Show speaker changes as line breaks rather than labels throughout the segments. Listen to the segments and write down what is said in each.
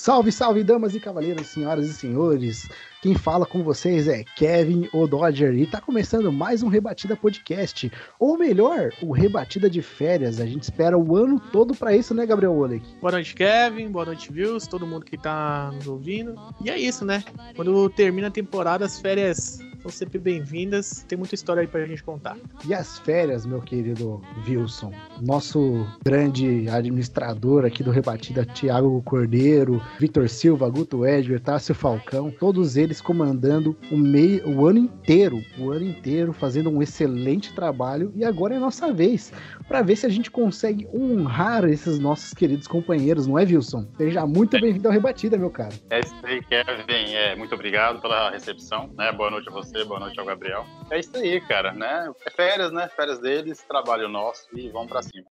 Salve, salve, damas e cavaleiros, senhoras e senhores. Quem fala com vocês é Kevin O Dodger e tá começando mais um Rebatida Podcast. Ou melhor, o Rebatida de Férias. A gente espera o ano todo pra isso, né, Gabriel Oleg?
Boa noite, Kevin. Boa noite, Views. Todo mundo que tá nos ouvindo. E é isso, né? Quando termina a temporada, as férias são sempre bem-vindas. Tem muita história aí pra gente contar.
E as férias, meu querido Wilson? Nosso grande administrador aqui do Rebatida, Thiago Cordeiro, Vitor Silva, Guto Edger, Tássio Falcão, todos eles comandando o, meio, o ano inteiro, o ano inteiro, fazendo um excelente trabalho. E agora é nossa vez para ver se a gente consegue honrar esses nossos queridos companheiros, não é, Wilson? Seja muito bem-vindo ao Rebatida, meu cara.
É isso aí, Kevin. É, muito obrigado pela recepção, né? Boa noite a você, boa noite ao Gabriel. É isso aí, cara, né? É férias, né? Férias deles, trabalho nosso e vamos pra cima.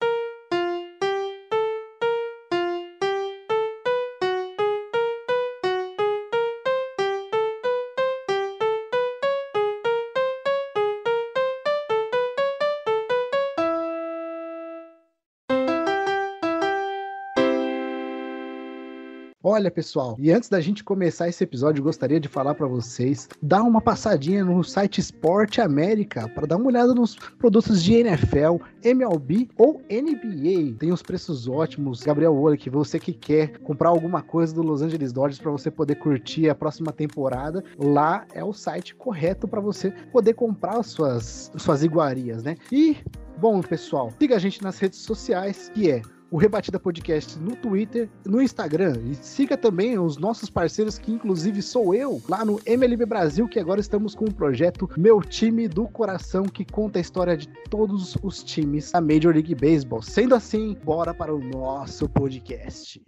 Olha, pessoal, e antes da gente começar esse episódio, gostaria de falar para vocês, dá uma passadinha no site Esporte América para dar uma olhada nos produtos de NFL, MLB ou NBA. Tem uns preços ótimos. Gabriel Oleg, você que quer comprar alguma coisa do Los Angeles Dodgers para você poder curtir a próxima temporada, lá é o site correto para você poder comprar suas suas iguarias, né? E Bom, pessoal, siga a gente nas redes sociais, que é o Rebatida Podcast no Twitter, no Instagram. E siga também os nossos parceiros, que inclusive sou eu, lá no MLB Brasil, que agora estamos com o projeto Meu Time do Coração, que conta a história de todos os times da Major League Baseball. Sendo assim, bora para o nosso podcast.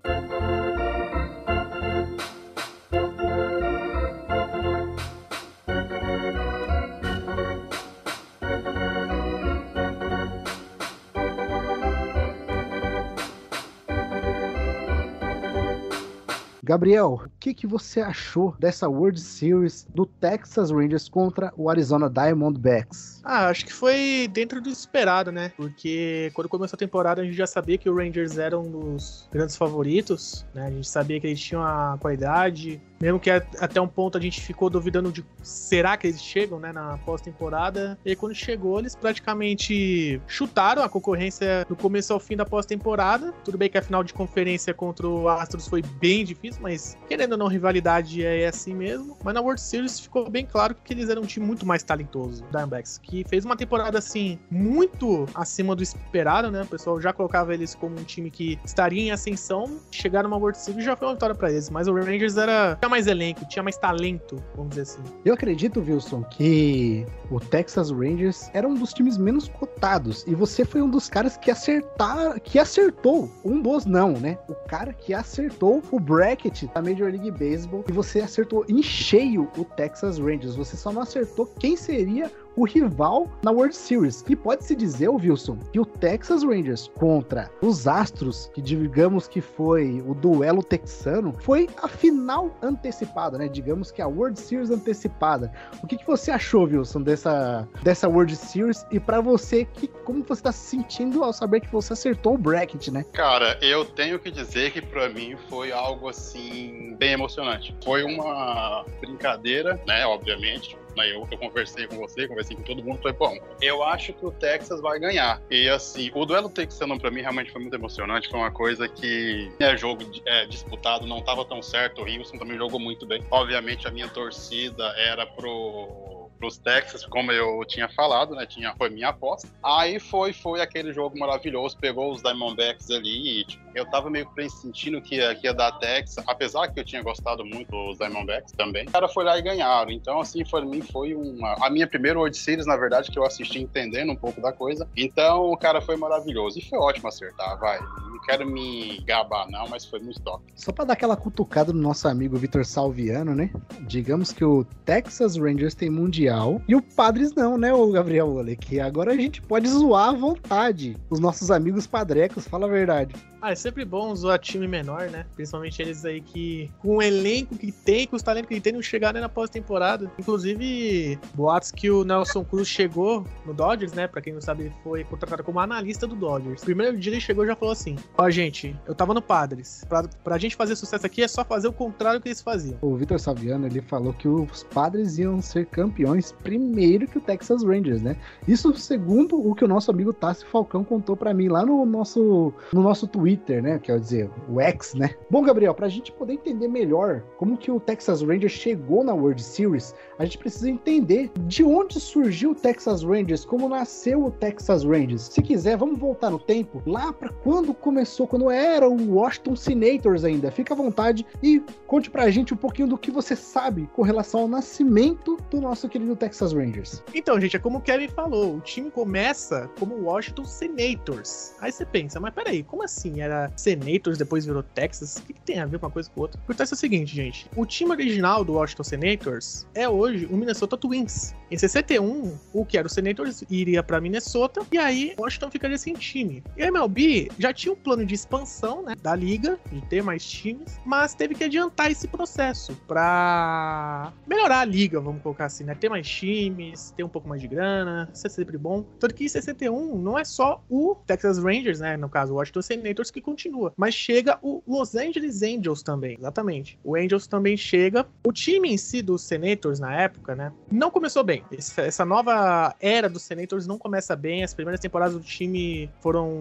Gabriel, o que, que você achou dessa World Series do Texas Rangers contra o Arizona Diamondbacks?
Ah, acho que foi dentro do esperado, né? Porque quando começou a temporada a gente já sabia que o Rangers era um dos grandes favoritos, né? A gente sabia que eles tinham a qualidade, mesmo que até um ponto a gente ficou duvidando de será que eles chegam, né, na pós-temporada. E aí, quando chegou, eles praticamente chutaram a concorrência do começo ao fim da pós-temporada. Tudo bem que a final de conferência contra o Astros foi bem difícil, mas querendo ou não, rivalidade é assim mesmo. Mas na World Series ficou bem claro que eles eram um time muito mais talentoso, Diamondbacks, que fez uma temporada assim muito acima do esperado, né? O pessoal já colocava eles como um time que estaria em ascensão. Chegar numa World Series já foi uma vitória para eles, mas o Rangers era tinha mais elenco, tinha mais talento, vamos dizer assim.
Eu acredito, Wilson, que o Texas Rangers era um dos times menos cotados e você foi um dos caras que acertar, que acertou um dos não, né? O cara que acertou o bracket da Major League Baseball e você acertou em cheio o Texas Rangers. Você só não acertou quem seria o rival na World Series. E pode-se dizer, Wilson, que o Texas Rangers contra os Astros, que digamos que foi o duelo texano, foi a final antecipada, né? Digamos que a World Series antecipada. O que, que você achou, Wilson, dessa, dessa World Series? E para você, que, como você tá se sentindo ao saber que você acertou o bracket, né?
Cara, eu tenho que dizer que para mim foi algo assim bem emocionante. Foi uma brincadeira, né? Obviamente, né, eu, eu, conversei com você, conversei com todo mundo, foi bom. Eu acho que o Texas vai ganhar. E assim, o duelo texano para mim realmente foi muito emocionante, foi uma coisa que é jogo é, disputado, não tava tão certo. O Wilson também jogou muito bem. Obviamente a minha torcida era pro pros Texas, como eu tinha falado, né? Tinha, foi minha aposta. Aí foi, foi aquele jogo maravilhoso, pegou os Diamondbacks ali e tipo, eu tava meio pressentindo que ia, que ia dar Texas, apesar que eu tinha gostado muito dos Diamondbacks também. O cara foi lá e ganharam. Então, assim, para mim foi uma. A minha primeira World Series, na verdade, que eu assisti entendendo um pouco da coisa. Então, o cara foi maravilhoso. E foi ótimo acertar, vai. Não quero me gabar, não, mas foi muito top.
Só pra dar aquela cutucada no nosso amigo Vitor Salviano, né? Digamos que o Texas Rangers tem Mundial e o Padres não, né, o Gabriel Ole? Que agora a gente pode zoar à vontade os nossos amigos padrecos, fala a verdade.
Ah, é sempre bom zoar time menor, né? Principalmente eles aí que, com o elenco que tem, com os talentos que tem, não chegaram na pós-temporada. Inclusive, boatos que o Nelson Cruz chegou no Dodgers, né? Pra quem não sabe, foi contratado como analista do Dodgers. Primeiro dia ele chegou e já falou assim: Ó, gente, eu tava no Padres. Pra, pra gente fazer sucesso aqui é só fazer o contrário que eles faziam.
O Vitor Saviano, ele falou que os Padres iam ser campeões primeiro que o Texas Rangers, né? Isso segundo o que o nosso amigo Tássio Falcão contou para mim lá no nosso, no nosso Twitter, né? Quer dizer, o X, né? Bom, Gabriel, pra gente poder entender melhor como que o Texas Rangers chegou na World Series, a gente precisa entender de onde surgiu o Texas Rangers, como nasceu o Texas Rangers. Se quiser, vamos voltar no tempo, lá para quando começou, quando era o Washington Senators ainda. Fica à vontade e conte pra gente um pouquinho do que você sabe com relação ao nascimento do nosso querido Texas Rangers.
Então, gente, é como o Kevin falou, o time começa como Washington Senators. Aí você pensa, mas peraí, como assim? Era Senators, depois virou Texas? O que, que tem a ver uma coisa com outra? Acontece o seguinte, gente. O time original do Washington Senators é hoje o Minnesota Twins. Em 61, o que era o Senators iria para Minnesota e aí Washington ficaria sem time. E a MLB já tinha um plano de expansão, né, da liga, de ter mais times, mas teve que adiantar esse processo para melhorar a liga, vamos colocar assim, né, ter mais times, ter um pouco mais de grana, isso é sempre bom. Tanto que em 61 não é só o Texas Rangers, né, no caso o Washington Senators que continua, mas chega o Los Angeles Angels também, exatamente. O Angels também chega. O time em si dos Senators na época, né, não começou bem. Essa, nova era dos Senators não começa bem. As primeiras temporadas do time foram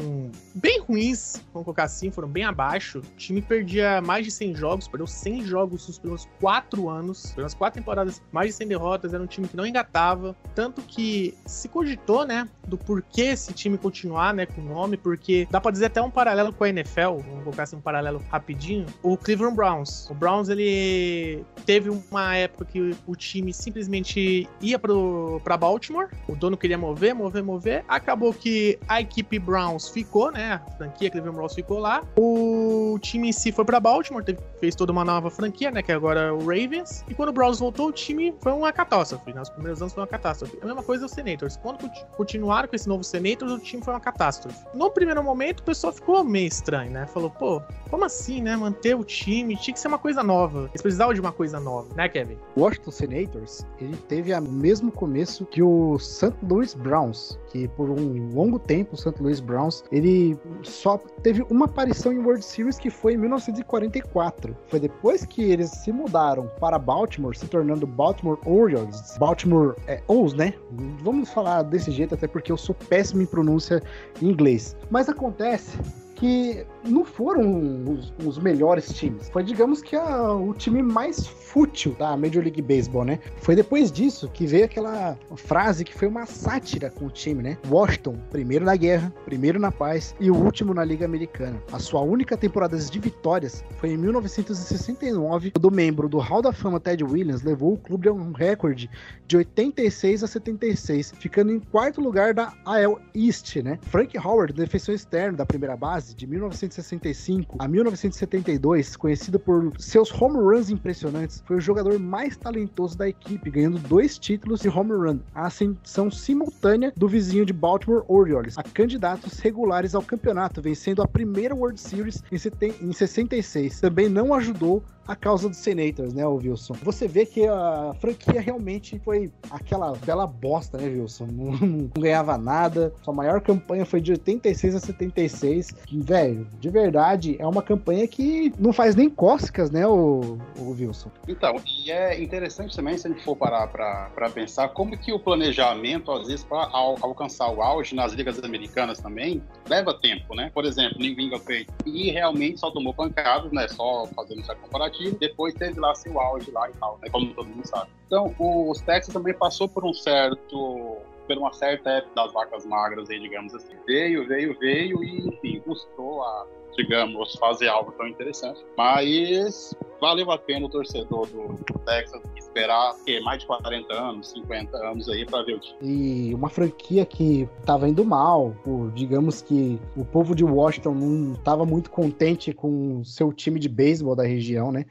bem ruins, vamos colocar assim, foram bem abaixo. O time perdia mais de 100 jogos, perdeu 100 jogos nos primeiros 4 anos, pelas 4 temporadas, mais de 100 derrotas. Era um time que não engatava. Tanto que se cogitou, né, do porquê esse time continuar, né, com o nome, porque dá pra dizer até um paralelo com a NFL, vamos colocar assim um paralelo rapidinho. O Cleveland Browns. O Browns, ele teve uma época que o time simplesmente ia pro, pra Baltimore, o dono queria mover, mover, mover. Acabou que a equipe Browns ficou, né? A franquia Cleveland Browns ficou lá. O time em si foi pra Baltimore, teve, fez toda uma nova franquia, né? Que é agora o Ravens. E quando o Browns voltou, o time foi uma catástrofe. Nos primeiros anos foi uma catástrofe. A mesma coisa os Senators. Quando continuaram com esse novo Senators, o time foi uma catástrofe. No primeiro momento, o pessoal ficou meio estranho, né? Falou, pô, como assim, né? Manter o time, tinha que ser uma coisa nova. Eles precisavam de uma coisa nova, né, Kevin?
O Washington Senators, ele teve o mesmo começo que o St. Louis Browns, que por um longo tempo o St. Louis Browns, ele só teve uma aparição em World Series que foi em 1944. Foi depois que eles se mudaram para Baltimore, se tornando Baltimore Orioles, Baltimore é, Owls, né? Vamos falar desse jeito até porque eu sou péssimo em pronúncia em inglês. Mas acontece que não foram os, os, melhores times. Foi, digamos que, a, o time mais fútil da Major League Baseball, né? Foi depois disso que veio aquela frase que foi uma sátira com o time, né? Washington, primeiro na guerra, primeiro na paz e o último na Liga Americana. A sua única temporada de vitórias foi em 1969, quando o membro do Hall da Fama Ted Williams levou o clube a um recorde de 86 a 76, ficando em quarto lugar da AL East, né? Frank Howard, defensor externo da primeira base, de 1965 a 1972, conhecido por seus home runs impressionantes, foi o jogador mais talentoso da equipe, ganhando dois títulos de home run, a ascensão simultânea do vizinho de Baltimore Orioles, a candidatos regulares ao campeonato, vencendo a primeira World Series em 66. Também não ajudou a causa dos Senators, né, Wilson? Você vê que a franquia realmente foi aquela bela bosta, né, Wilson? Não, não ganhava nada. Sua maior campanha foi de 86 a 76. Velho, de verdade, é uma campanha que não faz nem cócegas, né, o, o Wilson?
Então, e é interessante também, se a gente for parar para pensar, como que o planejamento, às vezes, para al alcançar o auge nas ligas americanas também, leva tempo, né? Por exemplo, New England e realmente só tomou pancadas, né? Só fazendo essa comparativa e depois teve lá seu auge lá e tal, né? Como todo mundo sabe. Então, os Texas também passou por um certo por uma certa época das vacas magras aí, digamos assim. Veio, veio, veio e, enfim, custou a, digamos, fazer algo tão interessante. Mas valeu a pena o torcedor do Texas esperar que, mais de 40 anos, 50 anos aí para ver o time.
E uma franquia que estava indo mal, por, digamos que o povo de Washington não estava muito contente com seu time de beisebol da região, né?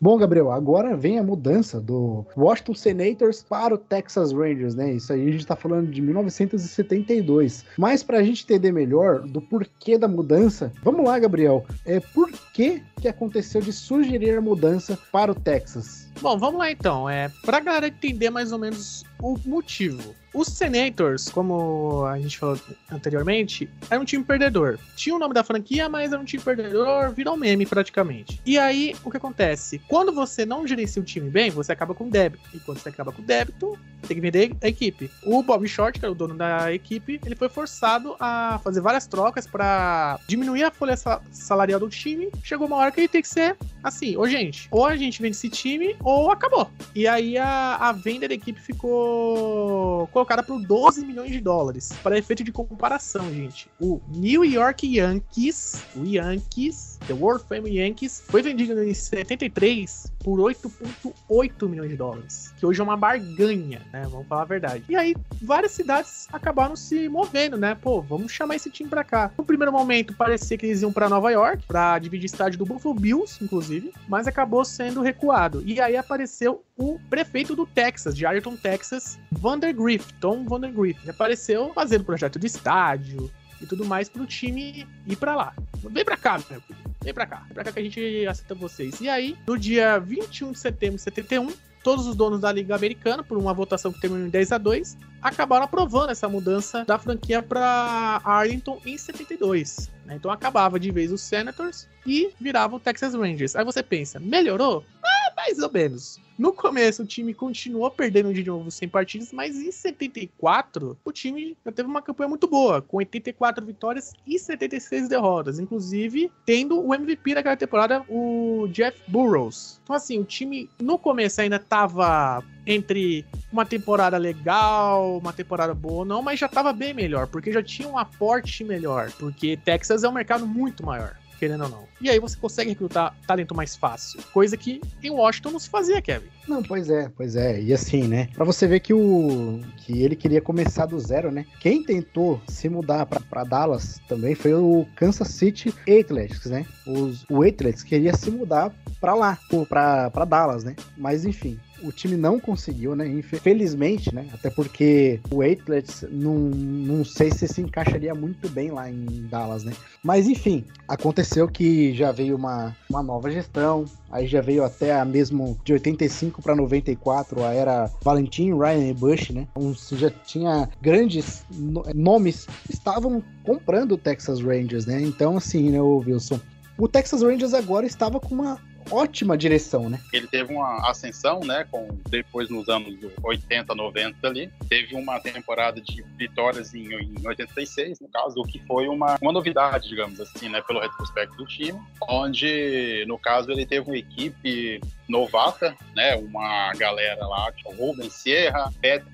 Bom, Gabriel, agora vem a mudança do Washington Senators para o Texas Rangers, né? Isso aí a gente está falando de 1972. Mas para a gente entender melhor do porquê da mudança, vamos lá, Gabriel. É, por que, que aconteceu de sugerir a mudança para o Texas?
Bom, vamos lá então. É, para a galera entender mais ou menos o motivo. Os Senators, como a gente falou anteriormente, era um time perdedor. Tinha o nome da franquia, mas era um time perdedor, virou meme praticamente. E aí, o que acontece? Quando você não gerencia o time bem, você acaba com débito. E quando você acaba com débito, tem que vender a equipe. O Bob Short, que era o dono da equipe, ele foi forçado a fazer várias trocas para diminuir a folha salarial do time. Chegou uma hora que ele tem que ser assim, ô gente, ou a gente vende esse time ou acabou. E aí a, a venda da equipe ficou colocada por 12 milhões de dólares. Para efeito de comparação, gente, o New York Yankees, o Yankees, The World Family Yankees, foi vendido em 73 por 8,8 milhões de dólares, que hoje é uma barganha, né? Vamos falar a verdade. E aí, várias cidades acabaram se movendo, né? Pô, vamos chamar esse time pra cá. No primeiro momento, parecia que eles iam para Nova York, para dividir estádio do Buffalo Bills, inclusive, mas acabou sendo recuado. E aí apareceu o prefeito do Texas, de Arlington, Texas, Vandergrift, Tom Vandergrift. Ele apareceu fazendo projeto de estádio, e tudo mais pro time ir para lá. Vem pra cá, meu filho. Vem pra cá. Pra cá que a gente aceita vocês. E aí, no dia 21 de setembro de 71, todos os donos da Liga Americana, por uma votação que terminou em 10 a 2 acabaram aprovando essa mudança da franquia para Arlington em 72. Né? Então acabava de vez os Senators e virava o Texas Rangers. Aí você pensa, melhorou? Mais ou menos. No começo, o time continuou perdendo de novo 100 partidas, mas em 74, o time já teve uma campanha muito boa, com 84 vitórias e 76 derrotas, inclusive tendo o MVP daquela temporada, o Jeff Burrows. Então, assim, o time no começo ainda tava entre uma temporada legal, uma temporada boa ou não, mas já tava bem melhor, porque já tinha um aporte melhor, porque Texas é um mercado muito maior querendo ou não. E aí você consegue recrutar talento mais fácil, coisa que em Washington não se fazia, Kevin.
Não, pois é, pois é. E assim, né? Para você ver que o que ele queria começar do zero, né? Quem tentou se mudar para Dallas também foi o Kansas City Athletics, né? Os, o Athletics queria se mudar para lá, para Dallas, né? Mas enfim, o time não conseguiu, né? Infelizmente, né? Até porque o Atlets não, não sei se se encaixaria muito bem lá em Dallas, né? Mas enfim, aconteceu que já veio uma, uma nova gestão, aí já veio até a mesmo de 85 para 94, a era Valentim, Ryan e Bush, né? Um, já tinha grandes nomes estavam comprando o Texas Rangers, né? Então assim, né, Wilson, o Texas Rangers agora estava com uma ótima direção, né?
Ele teve uma ascensão, né, com depois nos anos 80, 90 ali, teve uma temporada de vitórias em, em 86, no caso, o que foi uma, uma novidade, digamos assim, né, pelo retrospecto do time, onde, no caso, ele teve uma equipe novata, né, uma galera lá, tipo, o Ruben Sierra, Pet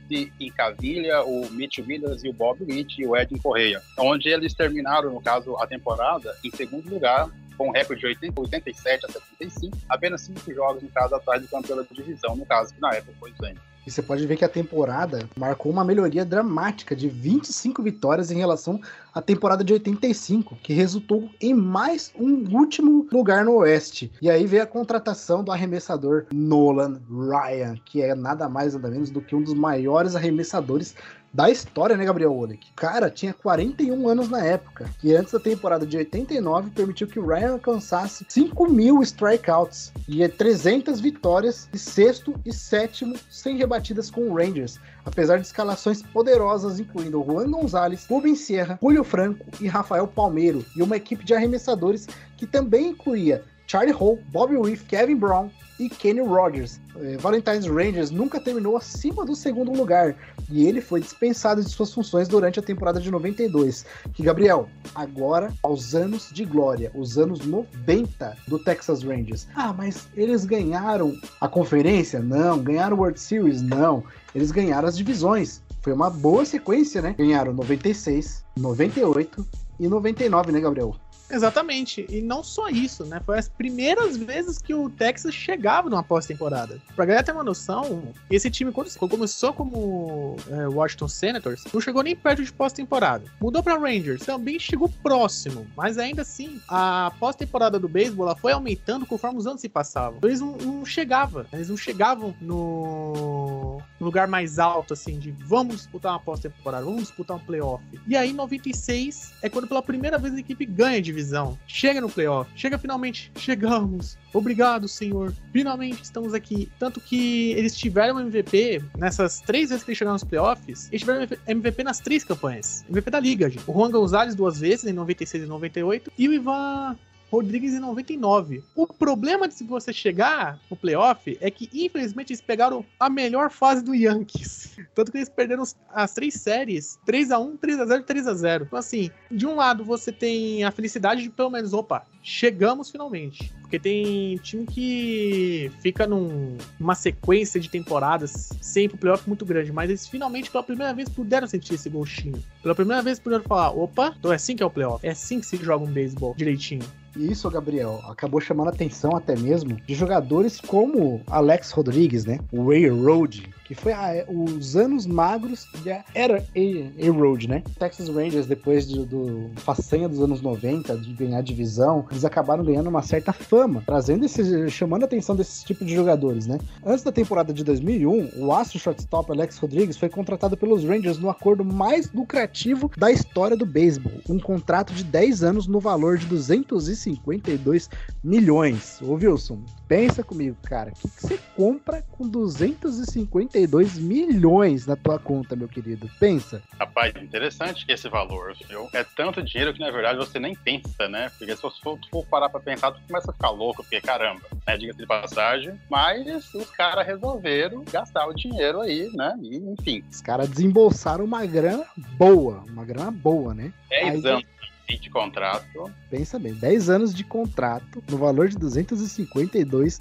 Incavilha, o Mitch Williams e o Bob Witt e o Edwin Correia, onde eles terminaram, no caso, a temporada em segundo lugar com um recorde de 80, 87 a 75, apenas cinco jogos, no caso, atrás do campeão da divisão, no caso, que na época foi o Zen.
E você pode ver que a temporada marcou uma melhoria dramática de 25 vitórias em relação à temporada de 85, que resultou em mais um último lugar no Oeste. E aí veio a contratação do arremessador Nolan Ryan, que é nada mais nada menos do que um dos maiores arremessadores da história, né, Gabriel Oleg? Cara, tinha 41 anos na época, que antes da temporada de 89 permitiu que o Ryan alcançasse 5 mil strikeouts e 300 vitórias, e sexto e sétimo sem rebatidas com o Rangers, apesar de escalações poderosas incluindo Juan Gonzalez, Rubens Sierra, Julio Franco e Rafael Palmeiro, e uma equipe de arremessadores que também incluía Charlie Hall, Bobby Wiff, Kevin Brown e Kenny Rogers. Eh, Valentine's Rangers nunca terminou acima do segundo lugar e ele foi dispensado de suas funções durante a temporada de 92. Que Gabriel, agora aos anos de glória, os anos 90 do Texas Rangers. Ah, mas eles ganharam a conferência? Não. Ganharam o World Series? Não. Eles ganharam as divisões. Foi uma boa sequência, né? Ganharam 96, 98 e 99, né, Gabriel?
Exatamente. E não só isso, né? Foi as primeiras vezes que o Texas chegava numa pós-temporada. Pra galera ter uma noção, esse time, quando começou como é, Washington Senators, não chegou nem perto de pós-temporada. Mudou pra Rangers, também chegou próximo. Mas ainda assim, a pós-temporada do beisebol foi aumentando conforme os anos se passavam. Eles não, não chegavam. Eles não chegavam no lugar mais alto, assim, de vamos disputar uma pós-temporada, vamos disputar um playoff. E aí, 96 é quando pela primeira vez a equipe ganha a divisão divisão. Chega no playoff. Chega finalmente. Chegamos. Obrigado, senhor. Finalmente estamos aqui. Tanto que eles tiveram MVP nessas três vezes que eles chegaram nos playoffs. Eles tiveram MVP nas três campanhas. MVP da liga, gente. O Juan Gonzalez duas vezes, em 96 e 98. E o Ivan Rodrigues em 99. O problema de você chegar no playoff é que, infelizmente, eles pegaram a melhor fase do Yankees. Tanto que eles perderam as três séries: 3x1, 3x0 e 3x0. Então, assim, de um lado você tem a felicidade de pelo menos, opa, chegamos finalmente. Porque tem time que fica num, numa sequência de temporadas sempre o playoff muito grande, mas eles finalmente pela primeira vez puderam sentir esse gostinho. Pela primeira vez puderam falar, opa, então é assim que é o playoff, é assim que se joga um beisebol direitinho.
E isso, Gabriel, acabou chamando a atenção até mesmo de jogadores como Alex Rodrigues, né? O Railroad, que foi a, os anos magros da era A-Road, né? Texas Rangers, depois de, do façanha dos anos 90, de ganhar divisão, eles acabaram ganhando uma certa fama, trazendo esse, chamando a atenção desse tipo de jogadores, né? Antes da temporada de 2001, o astro shortstop Alex Rodrigues foi contratado pelos Rangers no acordo mais lucrativo da história do beisebol, um contrato de 10 anos no valor de 252 milhões. Ô Wilson, pensa comigo, cara, o que, que você compra com 252 milhões na tua conta, meu querido? Pensa.
Rapaz, interessante esse valor, viu? É tanto dinheiro que na verdade você nem pensa, né? Porque se você for, for parar pra pensar, tu começa a ficar louco, porque caramba, né? Diga-se de passagem. Mas os caras resolveram gastar o dinheiro aí, né? E, enfim.
Os caras desembolsaram uma grana boa, uma grana boa, né?
10 anos de contrato.
Pensa bem, 10 anos de contrato no valor de 252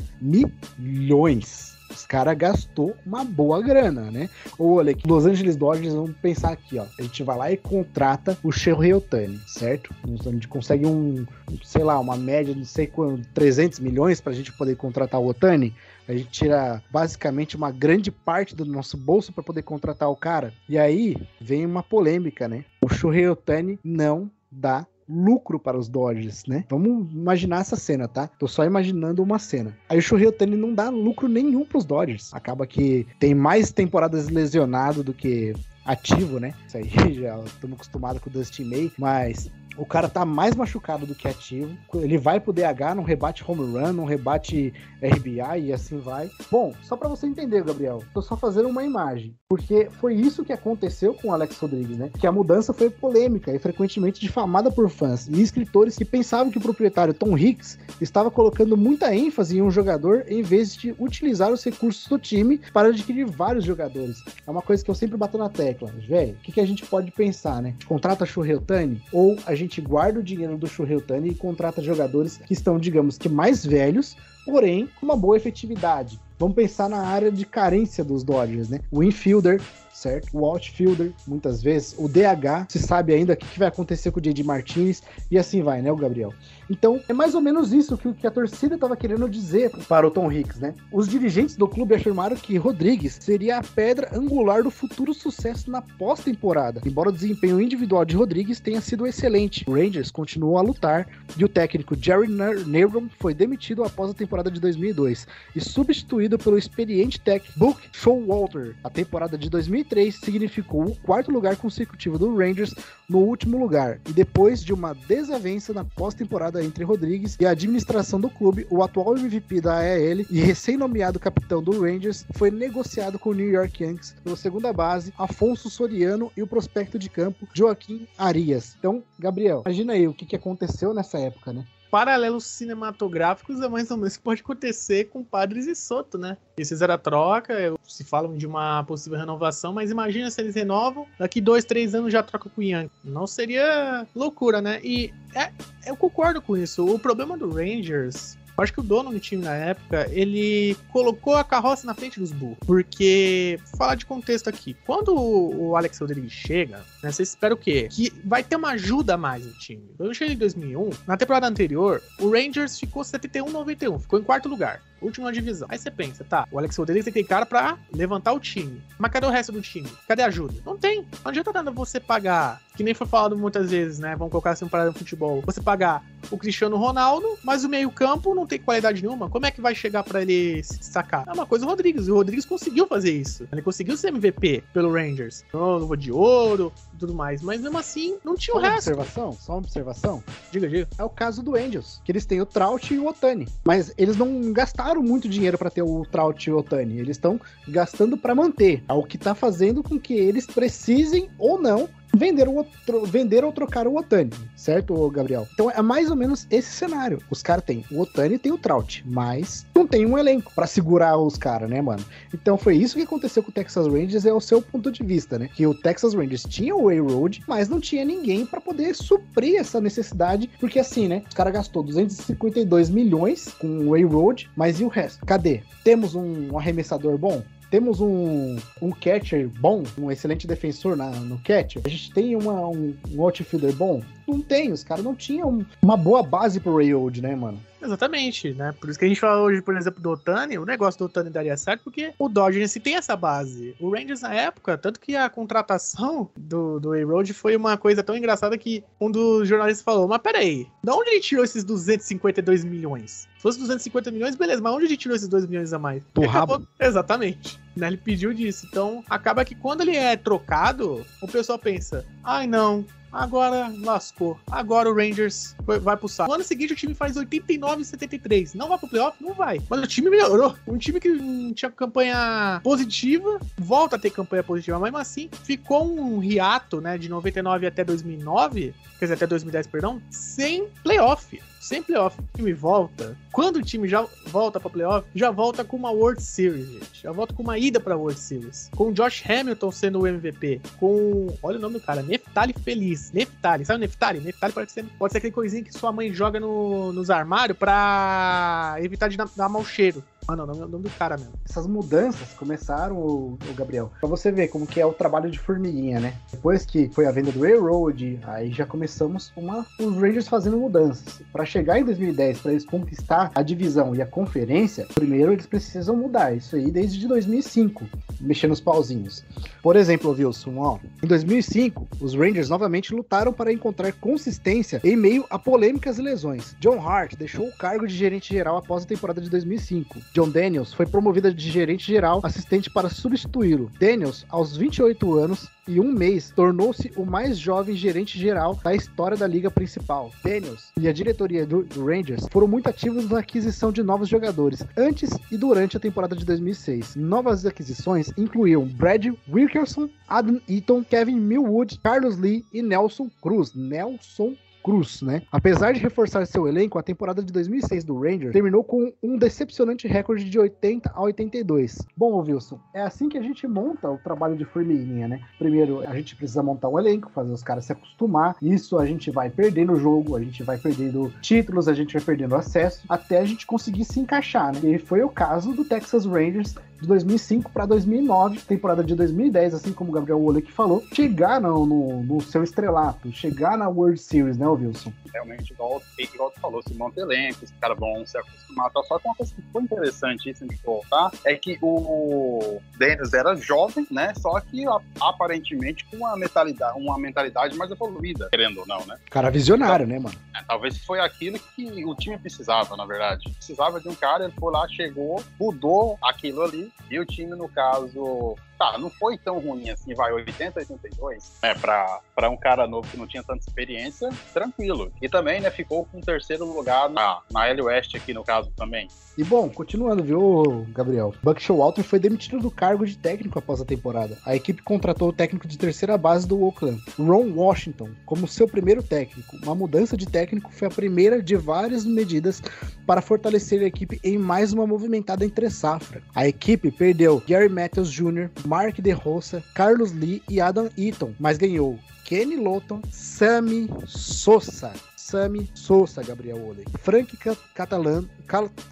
milhões. Os caras gastou uma boa grana, né? Ou olha, Los Angeles Dodgers, vamos pensar aqui, ó. A gente vai lá e contrata o Shohei Otani, certo? A gente consegue um, sei lá, uma média não sei quanto, 300 milhões pra gente poder contratar o Otani. A gente tira basicamente uma grande parte do nosso bolso para poder contratar o cara. E aí vem uma polêmica, né? O Shohei Otani não dá lucro para os Dodgers, né? Vamos imaginar essa cena, tá? Tô só imaginando uma cena. Aí o Shohei Otani não dá lucro nenhum para os Dodgers. Acaba que tem mais temporadas lesionado do que ativo, né? Isso aí já estamos acostumados com o Dustin May, mas o cara tá mais machucado do que ativo. Ele vai pro DH, não rebate home run, não rebate RBI e assim vai. Bom, só para você entender, Gabriel, tô só fazendo uma imagem. Porque foi isso que aconteceu com o Alex Rodrigues, né? Que a mudança foi polêmica e frequentemente difamada por fãs e escritores que pensavam que o proprietário Tom Hicks estava colocando muita ênfase em um jogador em vez de utilizar os recursos do time para adquirir vários jogadores. É uma coisa que eu sempre bato na tecla. Velho, o que, que a gente pode pensar, né? Contrata Shohei Otani ou a guarda o dinheiro do Shohei e contrata jogadores que estão, digamos que mais velhos, porém com uma boa efetividade. Vamos pensar na área de carência dos Dodgers, né? O infielder, certo? O outfielder, muitas vezes. O DH, se sabe ainda o que vai acontecer com o J.D. Martinez e assim vai, né, o Gabriel? Então, é mais ou menos isso que, que a torcida estava querendo dizer para o Tom Hicks, né? Os dirigentes do clube afirmaram que Rodrigues seria a pedra angular do futuro sucesso na pós-temporada. Embora o desempenho individual de Rodrigues tenha sido excelente, o Rangers continuou a lutar e o técnico Jerry Negron foi demitido após a temporada de 2002 e substituído dirigido pelo experiente tech Book Showalter. A temporada de 2003 significou o quarto lugar consecutivo do Rangers no último lugar, e depois de uma desavença na pós-temporada entre Rodrigues e a administração do clube, o atual MVP da AEL e recém-nomeado capitão do Rangers foi negociado com o New York Yankees pela segunda base, Afonso Soriano e o prospecto de campo Joaquim Arias. Então, Gabriel, imagina aí o que aconteceu nessa época, né?
Paralelos cinematográficos é mais ou menos que pode acontecer com Padres e Soto, né? Eles fizeram a troca, se falam de uma possível renovação, mas imagina se eles renovam, daqui dois, três anos já troca com o Yankee. Não seria loucura, né? E é, eu concordo com isso. O problema do Rangers acho que o dono do time na época, ele colocou a carroça na frente dos burros. Porque, falar de contexto aqui, quando o Alex Rodrigues chega, né, você espera o quê? Que vai ter uma ajuda a mais no time. Eu cheguei em 2001, na temporada anterior, o Rangers ficou 71-91, ficou em quarto lugar última divisão. Aí você pensa, tá, o Alex Rodrigues tem cara pra levantar o time. Mas cadê o resto do time? Cadê a ajuda? Não tem. Não adianta nada você pagar, que nem foi falado muitas vezes, né? Vamos colocar assim para no futebol. Você pagar o Cristiano Ronaldo, mas o meio-campo não tem qualidade nenhuma. Como é que vai chegar para ele se destacar? É uma coisa o Rodrigues. O Rodrigues conseguiu fazer isso. Ele conseguiu ser MVP pelo Rangers. Luva de ouro e tudo mais. Mas mesmo assim, não tinha
Só
o
uma
resto.
observação, só uma observação.
Diga, diga.
É o caso do Angels, que eles têm o Trout e o Otani, mas eles não gastaram muito dinheiro para ter o Trout e o Otani, eles estão gastando para manter, o que tá fazendo com que eles precisem ou não vender, o, outro- vender ou trocar o Otani, certo, Gabriel? Então é mais ou menos esse cenário. Os caras têm o Otani e tem o Trout, mas não tem um elenco para segurar os caras, né, mano? Então foi isso que aconteceu com o Texas Rangers, é o seu ponto de vista, né? Que o Texas Rangers tinha o A-Road, mas não tinha ninguém para poder suprir essa necessidade, porque assim, né? Os caras gastou 252 milhões com o A-Road, mas e o resto? Cadê? Temos um arremessador bom? Temos um, um catcher bom, um excelente defensor na, no catcher. A gente tem uma, um, um outfielder bom? Não tem, os caras não tinham uma boa base pro Railroad, né, mano?
Exatamente, né? Por isso que a gente fala hoje, por exemplo, do Otani, o negócio do Otani daria certo porque o Dodgers tem essa base. O Rangers na época, tanto que a contratação do, do A-Road foi uma coisa tão engraçada que um dos jornalistas falou, mas peraí, da onde ele tirou esses 252 milhões? Se fosse 250 milhões, beleza, mas onde ele tirou esses 2 milhões a mais?
Do
acabou- Exatamente. Né, ele pediu disso. Então, acaba que quando ele é trocado, o pessoal pensa, ai não, Agora lascou. Agora o Rangers foi- vai pro saco. No ano seguinte o time faz 89 e 73. Não vai pro playoff? Não vai. Mas o time melhorou. Um time que tinha campanha positiva, volta a ter campanha positiva. Mas mesmo assim, ficou um hiato, né, de 99 até 2009, quer dizer, até 2010, perdão, sem playoff. Sem playoff. O time volta. Quando o time já volta pra playoff, já volta com uma World Series, gente. Já volta com uma ida pra World Series. Com o Josh Hamilton sendo o MVP. Com. Olha o nome do cara, Neftali Feliz. Neftali. Sabe o Neftali? Neftali pode ser, pode ser aquele coisinho que sua mãe joga no- nos armários pra evitar de dar, dar mau cheiro. Ah, não, não, é o nome do cara mesmo.
Essas mudanças começaram, o, Gabriel, pra você ver como que é o trabalho de formiguinha, né? Depois que foi a venda do Railroad, aí já começamos uma, os Rangers fazendo mudanças. Pra chegar em 2010, pra eles conquistar a divisão e a conferência, primeiro eles precisam mudar. Isso aí desde 2005, mexendo os pauzinhos. Por exemplo, Wilson, ó, em 2005, os Rangers novamente lutaram para encontrar consistência em meio a polêmicas e lesões. John Hart deixou o cargo de gerente geral após a temporada de 2005. John Daniels foi promovido de gerente geral assistente para substituí-lo. Daniels, aos 28 anos e um mês, tornou-se o mais jovem gerente geral da história da liga principal. Daniels e a diretoria do, do Rangers foram muito ativos na aquisição de novos jogadores antes e durante a temporada de 2006. Novas aquisições incluíam Brad Wilkerson, Adam Eaton, Kevin Millwood, Carlos Lee e Nelson Cruz. Nelson Cruz, né? Apesar de reforçar seu elenco, a temporada de 2006 do Rangers terminou com um decepcionante recorde de 80 a 82. Bom, Wilson, é assim que a gente monta o trabalho de formiguinha, né? Primeiro, a gente precisa montar um elenco, fazer os caras se acostumar. Isso a gente vai perdendo o jogo, a gente vai perdendo títulos, a gente vai perdendo acesso, até a gente conseguir se encaixar, né? E foi o caso do Texas Rangers de 2005 para 2009, temporada de 2010, assim como o Gabriel Wolek falou, chegar no, no, no seu estrelato, chegar na World Series, né, Wilson?
realmente, igual, igual tu falou, se manter elenco, os caras vão se acostumar. Só que uma coisa que foi interessantíssima de voltar é que o Dennis era jovem, né? Só que aparentemente com uma mentalidade, uma mentalidade mais evoluída, querendo ou não, né?
Cara visionário, então, né, mano?
É, talvez foi aquilo que o time precisava, na verdade. Precisava de um cara, ele foi lá, chegou, mudou aquilo ali, e o time, no caso, tá, não foi tão ruim assim, vai, 80, 82, né, pra, pra um cara novo que não tinha tanta experiência, tranquilo. E também, né, ficou com o terceiro lugar na, na L West aqui, no caso, também.
E bom, continuando, viu, Gabriel? Buck Showalter foi demitido do cargo de técnico após a temporada. A equipe contratou o técnico de terceira base do Oakland, Ron Washington, como seu primeiro técnico. Uma mudança de técnico foi a primeira de várias medidas para fortalecer a equipe em mais uma movimentada entre safra. A equipe perdeu Gary Matthews Jr., Mark DeRosa, Carlos Lee e Adam Eaton, mas ganhou Kenny Lawton, Sammy Sosa, Sami Sousa, Gabriel Oley, Frank Catalan,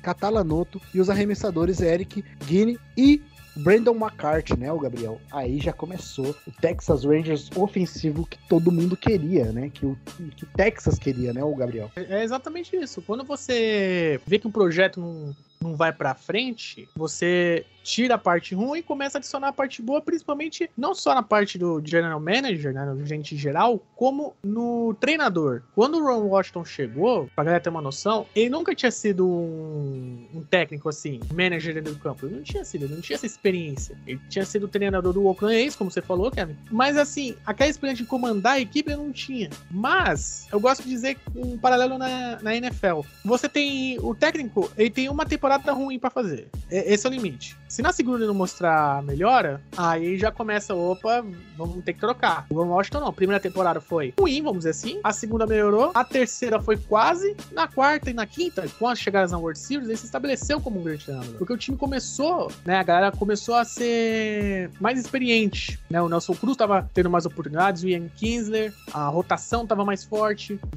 Catalanotto e os arremessadores Eric Guinea e Brandon McCarthy, né, o Gabriel? Aí já começou o Texas Rangers ofensivo que todo mundo queria, né? Que o que Texas queria, né, o Gabriel?
É exatamente isso. Quando você vê que um projeto não, não vai para frente, você tira a parte ruim e começa a adicionar a parte boa, principalmente não só na parte do general manager, né, no gerente geral, como no treinador. Quando o Ron Washington chegou, pra galera ter uma noção, ele nunca tinha sido um, um técnico assim, manager dentro do campo. Ele não tinha sido, ele não tinha essa experiência. Ele tinha sido treinador do Oakland A's, como você falou, Kevin. Mas assim, aquela experiência de comandar a equipe ele não tinha. Mas, eu gosto de dizer um paralelo na, na NFL. Você tem o técnico, ele tem uma temporada ruim para fazer. Esse é o limite. Se na segunda não mostrar melhora, aí já começa, opa, vamos ter que trocar. O Washington não. A primeira temporada foi ruim, vamos dizer assim. A segunda melhorou. A terceira foi quase. Na quarta e na quinta, com as chegadas na World Series, ele se estabeleceu como um grande treinador. Porque o time começou, né? A galera começou a ser mais experiente. Né? O Nelson Cruz tava tendo mais oportunidades, o Ian Kinsler, a rotação tava mais forte. O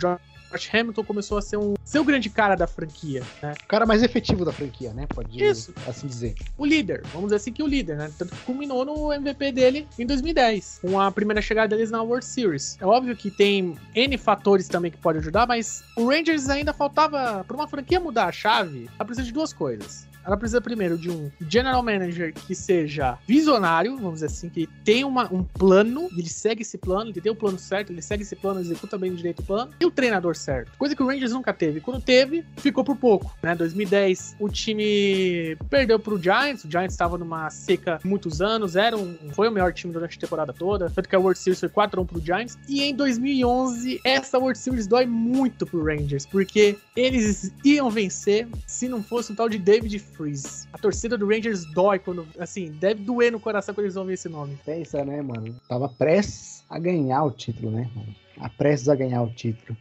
George Hamilton começou a ser um seu grande cara da franquia, né?
O cara mais efetivo da franquia, né? Pode
Isso.
assim dizer.
O líder, vamos dizer assim que o líder, né? Tanto que culminou no MVP dele em 2010, com a primeira chegada deles na World Series. É óbvio que tem N fatores também que podem ajudar, mas o Rangers ainda faltava, para uma franquia mudar a chave, ela precisa de duas coisas ela precisa primeiro de um general manager que seja visionário, vamos dizer assim, que tenha uma, um plano, ele segue esse plano, ele tem o plano certo, ele segue esse plano, executa bem direito o plano, e o treinador certo. Coisa que o Rangers nunca teve. Quando teve, ficou por pouco, né? 2010, o time perdeu pro Giants, o Giants estava numa seca muitos anos, era um, foi o melhor time durante a temporada toda, tanto que a World Series foi 4x1 pro Giants, e em 2011, essa World Series dói muito pro Rangers, porque eles iam vencer se não fosse um tal de David Freeze. A torcida do Rangers dói quando, assim, deve doer no coração quando eles ouvem esse nome.
Pensa, né, mano? Tava prestes a ganhar o título, né, mano? A prestes a ganhar o título.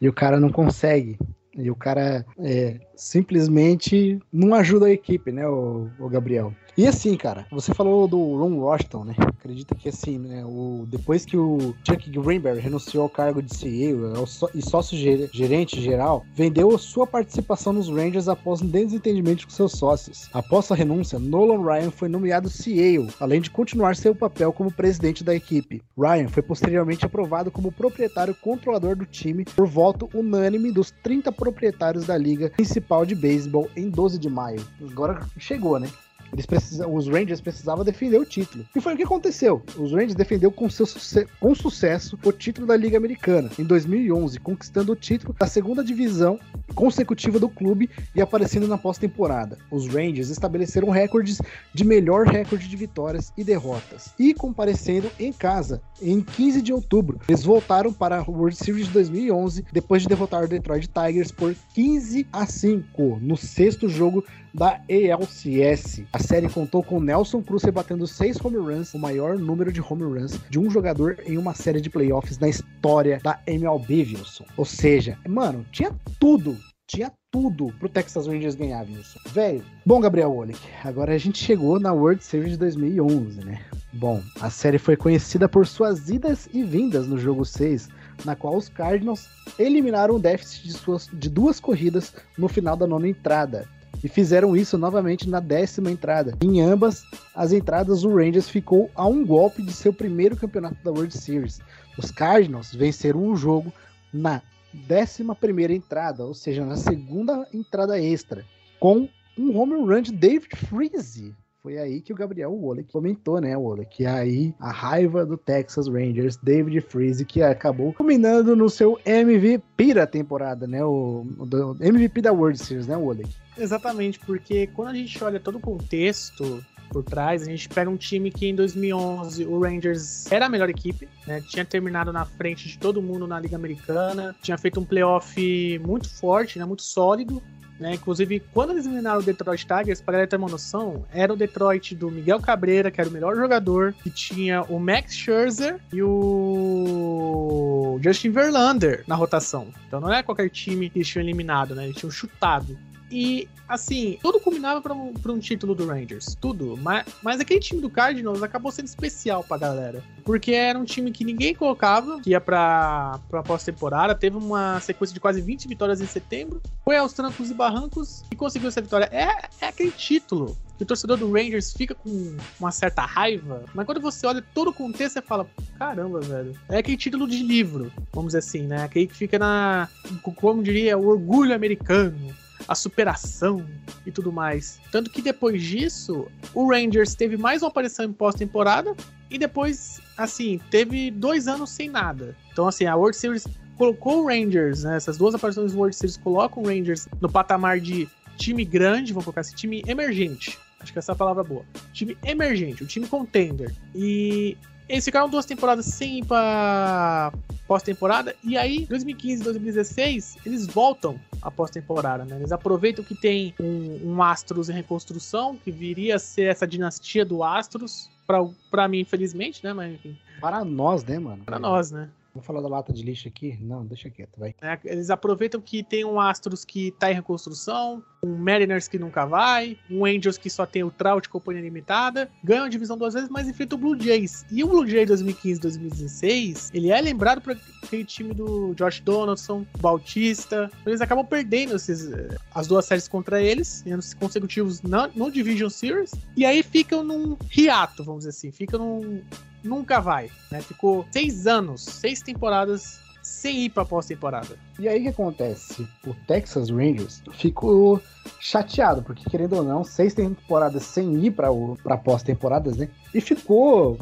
E o cara não consegue. E o cara é, simplesmente não ajuda a equipe, né, o, o Gabriel? E assim, cara, você falou do Ron Washington, né? Acredita que assim, né? O, depois que o Chuck Greenberg renunciou ao cargo de CEO e sócio gerente geral, vendeu sua participação nos Rangers após um desentendimento com seus sócios. Após sua renúncia, Nolan Ryan foi nomeado CEO, além de continuar seu papel como presidente da equipe. Ryan foi posteriormente aprovado como proprietário controlador do time por voto unânime dos 30 proprietários da liga principal de beisebol em 12 de maio. Agora chegou, né? Eles precisam, os Rangers precisavam defender o título. E foi o que aconteceu. Os Rangers defendeu com, seu suce com sucesso o título da Liga Americana em 2011, conquistando o título da segunda divisão consecutiva do clube e aparecendo na pós-temporada. Os Rangers estabeleceram recordes de melhor recorde de vitórias e derrotas e comparecendo em casa em 15 de outubro. Eles voltaram para a World Series de 2011 depois de derrotar o Detroit Tigers por 15 a 5 no sexto jogo da ALCS. A série contou com Nelson Cruz rebatendo seis home runs, o maior número de home runs de um jogador em uma série de playoffs na história da MLB, Wilson. Ou seja, mano, tinha tudo tinha tudo pro Texas Rangers ganhar, Wilson. Velho. Bom, Gabriel Olick, agora a gente chegou na World Series de 2011, né? Bom, a série foi conhecida por suas idas e vindas no jogo 6, na qual os Cardinals eliminaram o déficit de, suas, de duas corridas no final da nona entrada e fizeram isso novamente na décima entrada. Em ambas as entradas, o Rangers ficou a um golpe de seu primeiro campeonato da World Series. Os Cardinals venceram o jogo na décima primeira entrada, ou seja, na segunda entrada extra, com um home run de David Freeze. Foi aí que o Gabriel Wallach comentou, né, Wallach? Que aí a raiva do Texas Rangers, David Freeze, que acabou culminando no seu MVP da temporada, né? O, o MVP da World Series, né, Wallach?
Exatamente, porque quando a gente olha todo o contexto por trás. A gente pega um time que em 2011 o Rangers era a melhor equipe, né? Tinha terminado na frente de todo mundo na Liga Americana, tinha feito um playoff muito forte, né? Muito sólido. Né? Inclusive, quando eles eliminaram o Detroit Tigers, para galera ter uma noção, era o Detroit do Miguel Cabreira, que era o melhor jogador, que tinha o Max Scherzer e o Justin Verlander na rotação. Então não é qualquer time que eles tinham eliminado, né? Eles tinham chutado. E, assim, tudo combinava para um, um título do Rangers. Tudo. Mas, mas aquele time do Cardinals acabou sendo especial pra galera. Porque era um time que ninguém colocava, que ia pra, pra pós-temporada. Teve uma sequência de quase 20 vitórias em setembro. Foi aos trancos e barrancos e conseguiu essa vitória. É, é aquele título que o torcedor do Rangers fica com uma certa raiva, mas quando você olha todo o contexto, você fala: caramba, velho. É aquele título de livro, vamos dizer assim, né? Aquele que fica na. Como diria, o orgulho americano a superação e tudo mais. Tanto que depois disso, o Rangers teve mais uma aparição em pós-temporada e depois, assim, teve dois anos sem nada. Então, assim, a World Series colocou o Rangers, né, essas duas aparições do World Series colocam o Rangers no patamar de time grande, vamos colocar assim, time emergente. Acho que essa é a palavra boa. Time emergente, o time contender. E eles ficaram duas temporadas sem ir pra pós-temporada. E aí, 2015 e 2016, eles voltam a pós-temporada, né? Eles aproveitam que tem um, um, Astros em reconstrução, que viria a ser essa dinastia do Astros. Pra, pra mim, infelizmente, né? Mas enfim.
Para nós, né, mano?
Para nós, né?
Vamos falar da lata de lixo aqui? Não, deixa quieto, vai.
É, eles aproveitam que tem um Astros que tá em reconstrução, um Mariners que nunca vai, um Angels que só tem o Trout companhia limitada, ganham a divisão duas vezes, mas enfrenta o Blue Jays. E o Blue Jays 2015-2016, ele é lembrado para aquele time do Josh Donaldson, Bautista. Eles acabam perdendo esses, eh, as duas séries contra eles, anos consecutivos na, no Division Series, e aí ficam num hiato, vamos dizer assim, ficam num nunca vai, né? Ficou seis anos, seis temporadas sem ir pra pós-temporada.
E aí o que acontece? O Texas Rangers ficou chateado, porque querendo ou não, seis temporadas sem ir pra pós-temporadas, né? E ficou.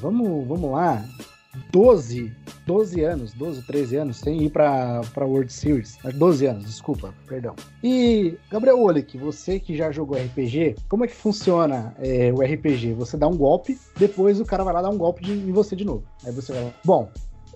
Vamos, vamos lá. 12, 12 anos, 12, 13 anos sem ir para para World Series. 12 anos, desculpa, perdão. E, Gabriel Olick, você que já jogou RPG, como é que funciona é, o RPG? Você dá um golpe, depois o cara vai lá dar um golpe de, em você de novo. Aí você vai lá. Bom,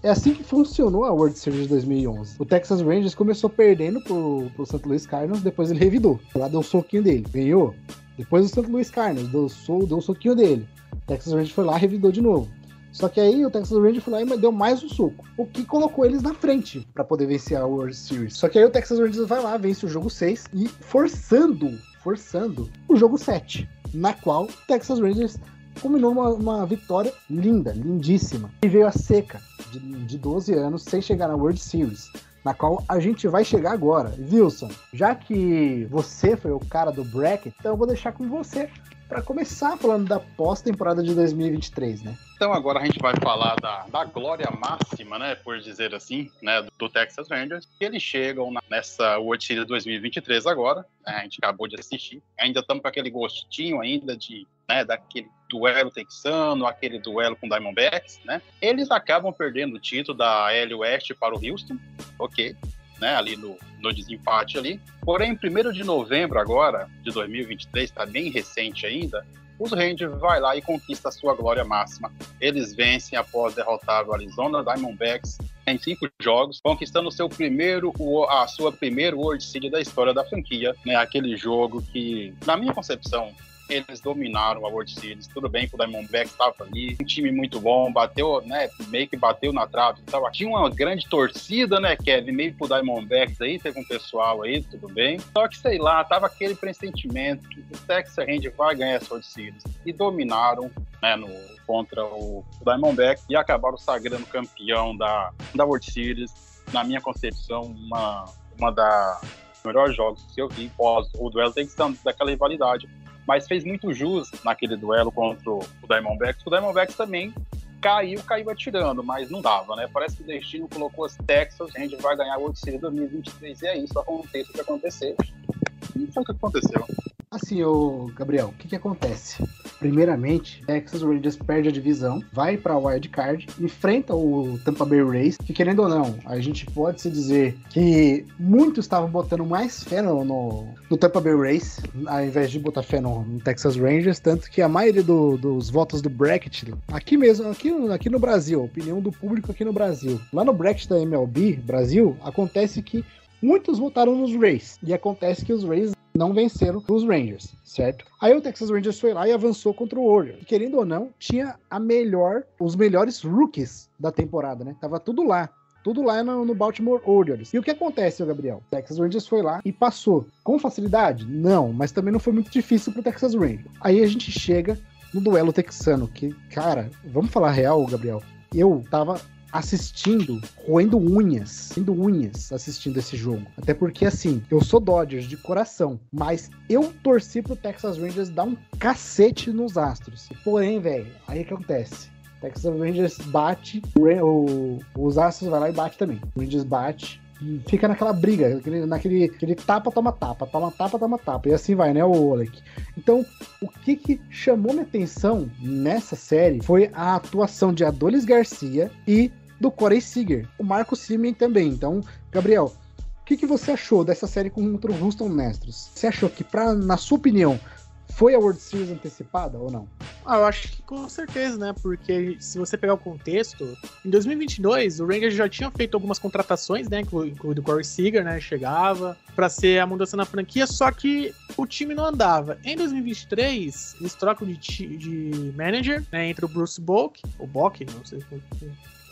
é assim que funcionou a World Series de 2011. O Texas Rangers começou perdendo pro, pro St. Louis Cardinals, depois ele revidou. Lá deu um soquinho dele, ganhou. Depois o St. Louis Cardinals deu, deu um soquinho dele. O Texas Rangers foi lá, revidou de novo. Só que aí o Texas Rangers foi lá e deu mais um soco, o que colocou eles na frente para poder vencer a World Series. Só que aí o Texas Rangers vai lá, vence o jogo 6 e forçando, forçando o jogo 7, na qual o Texas Rangers combinou uma, uma, vitória linda, lindíssima. E veio a seca de, de 12 anos sem chegar na World Series na qual a gente vai chegar agora. Wilson, já que você foi o cara do bracket, então eu vou deixar com você para começar falando da pós-temporada de 2023, né?
Então agora a gente vai falar da, da glória máxima, né, por dizer assim, né, do Texas Rangers. Eles chegam na, nessa World Series 2023 agora, né, a gente acabou de assistir. Ainda estamos com aquele gostinho ainda de, né, daquele duelo texano, aquele duelo com Diamondbacks, né? Eles acabam perdendo o título da L West para o Houston, ok, né, ali no, no desempate ali. Porém, em 1 de novembro agora, de 2023, está bem recente ainda, os Rangers vai lá e conquista a sua glória máxima. Eles vencem após derrotar o Arizona Diamondbacks em cinco jogos, conquistando seu primeiro, a sua primeira World Series da história da franquia, né? Aquele jogo que, na minha concepção, eles dominaram a World Series. Tudo bem que o Diamondbacks estava ali, um time muito bom, bateu, né, meio que bateu na trave. Tava, tinha uma grande torcida, né, Kevin, meio pro Diamondbacks aí, teve um pessoal aí, tudo bem. Só que, sei lá, tava aquele pressentimento que o Texas Ranger vai ganhar essa World Series. E dominaram, né, no, contra o, Diamondbacks e acabaram sagrando campeão da, da World Series. Na minha concepção, uma, uma da melhores jogos que eu vi pós o duelo ser daquela rivalidade mas fez muito jus naquele duelo contra o Diamondbacks. O Diamondbacks também caiu, caiu atirando, mas não dava, né? Parece que o destino colocou as Texas, a gente vai ganhar o World Series 2023 e é isso, aconteça o que acontecer. E foi o que aconteceu.
Assim, ô Gabriel, o que que acontece? Primeiramente, Texas Rangers perde a divisão, vai para Wild Card, enfrenta o Tampa Bay Rays, que querendo ou não, a gente pode se dizer que muitos estavam botando mais fé no, no, Tampa Bay Rays, ao invés de botar fé no, no Texas Rangers, tanto que a maioria do- dos votos do bracket, aqui mesmo, aqui, aqui no Brasil, a opinião do público aqui no Brasil, lá no bracket da MLB Brasil, acontece que muitos votaram nos Rays, e acontece que os Rays não venceram os Rangers, certo? Aí o Texas Rangers foi lá e avançou contra o Warriors. Querendo ou não, tinha a melhor, os melhores rookies da temporada, né? Tava tudo lá. Tudo lá no, no Baltimore Orioles. E o que acontece, Gabriel? O Texas Rangers foi lá e passou. Com facilidade? Não, mas também não foi muito difícil pro Texas Rangers. Aí a gente chega no duelo texano, que, cara, vamos falar real, Gabriel. Eu tava assistindo, roendo unhas, roendo unhas assistindo esse jogo. Até porque, assim, eu sou Dodgers de coração, mas eu torci pro Texas Rangers dar um cacete nos Astros. Porém, velho, aí que acontece. Texas Rangers bate, o, os Astros vai lá e bate também. O Rangers bate fica naquela briga, naquele, aquele tapa, toma tapa, toma tapa, toma tapa. E assim vai, né, o Olek? Então, o que, que chamou minha atenção nessa série foi a atuação de Adolis Garcia e do Corey Seager, o Marco Simeon também. Então, Gabriel, o que, que você achou dessa série contra o Houston Nestros? Você achou que, pra, na sua opinião, foi a World Series antecipada ou não?
Ah, eu acho que com certeza, né? Porque se você pegar o contexto, em 2022 o Rangers já tinha feito algumas contratações, né? inclu- Incluindo o Corey Seager, né? Chegava pra ser a mudança na franquia, só que o time não andava. Em 2023 eles trocam de, de manager, né? Entre o Bruce Boak, o Bock, não sei como,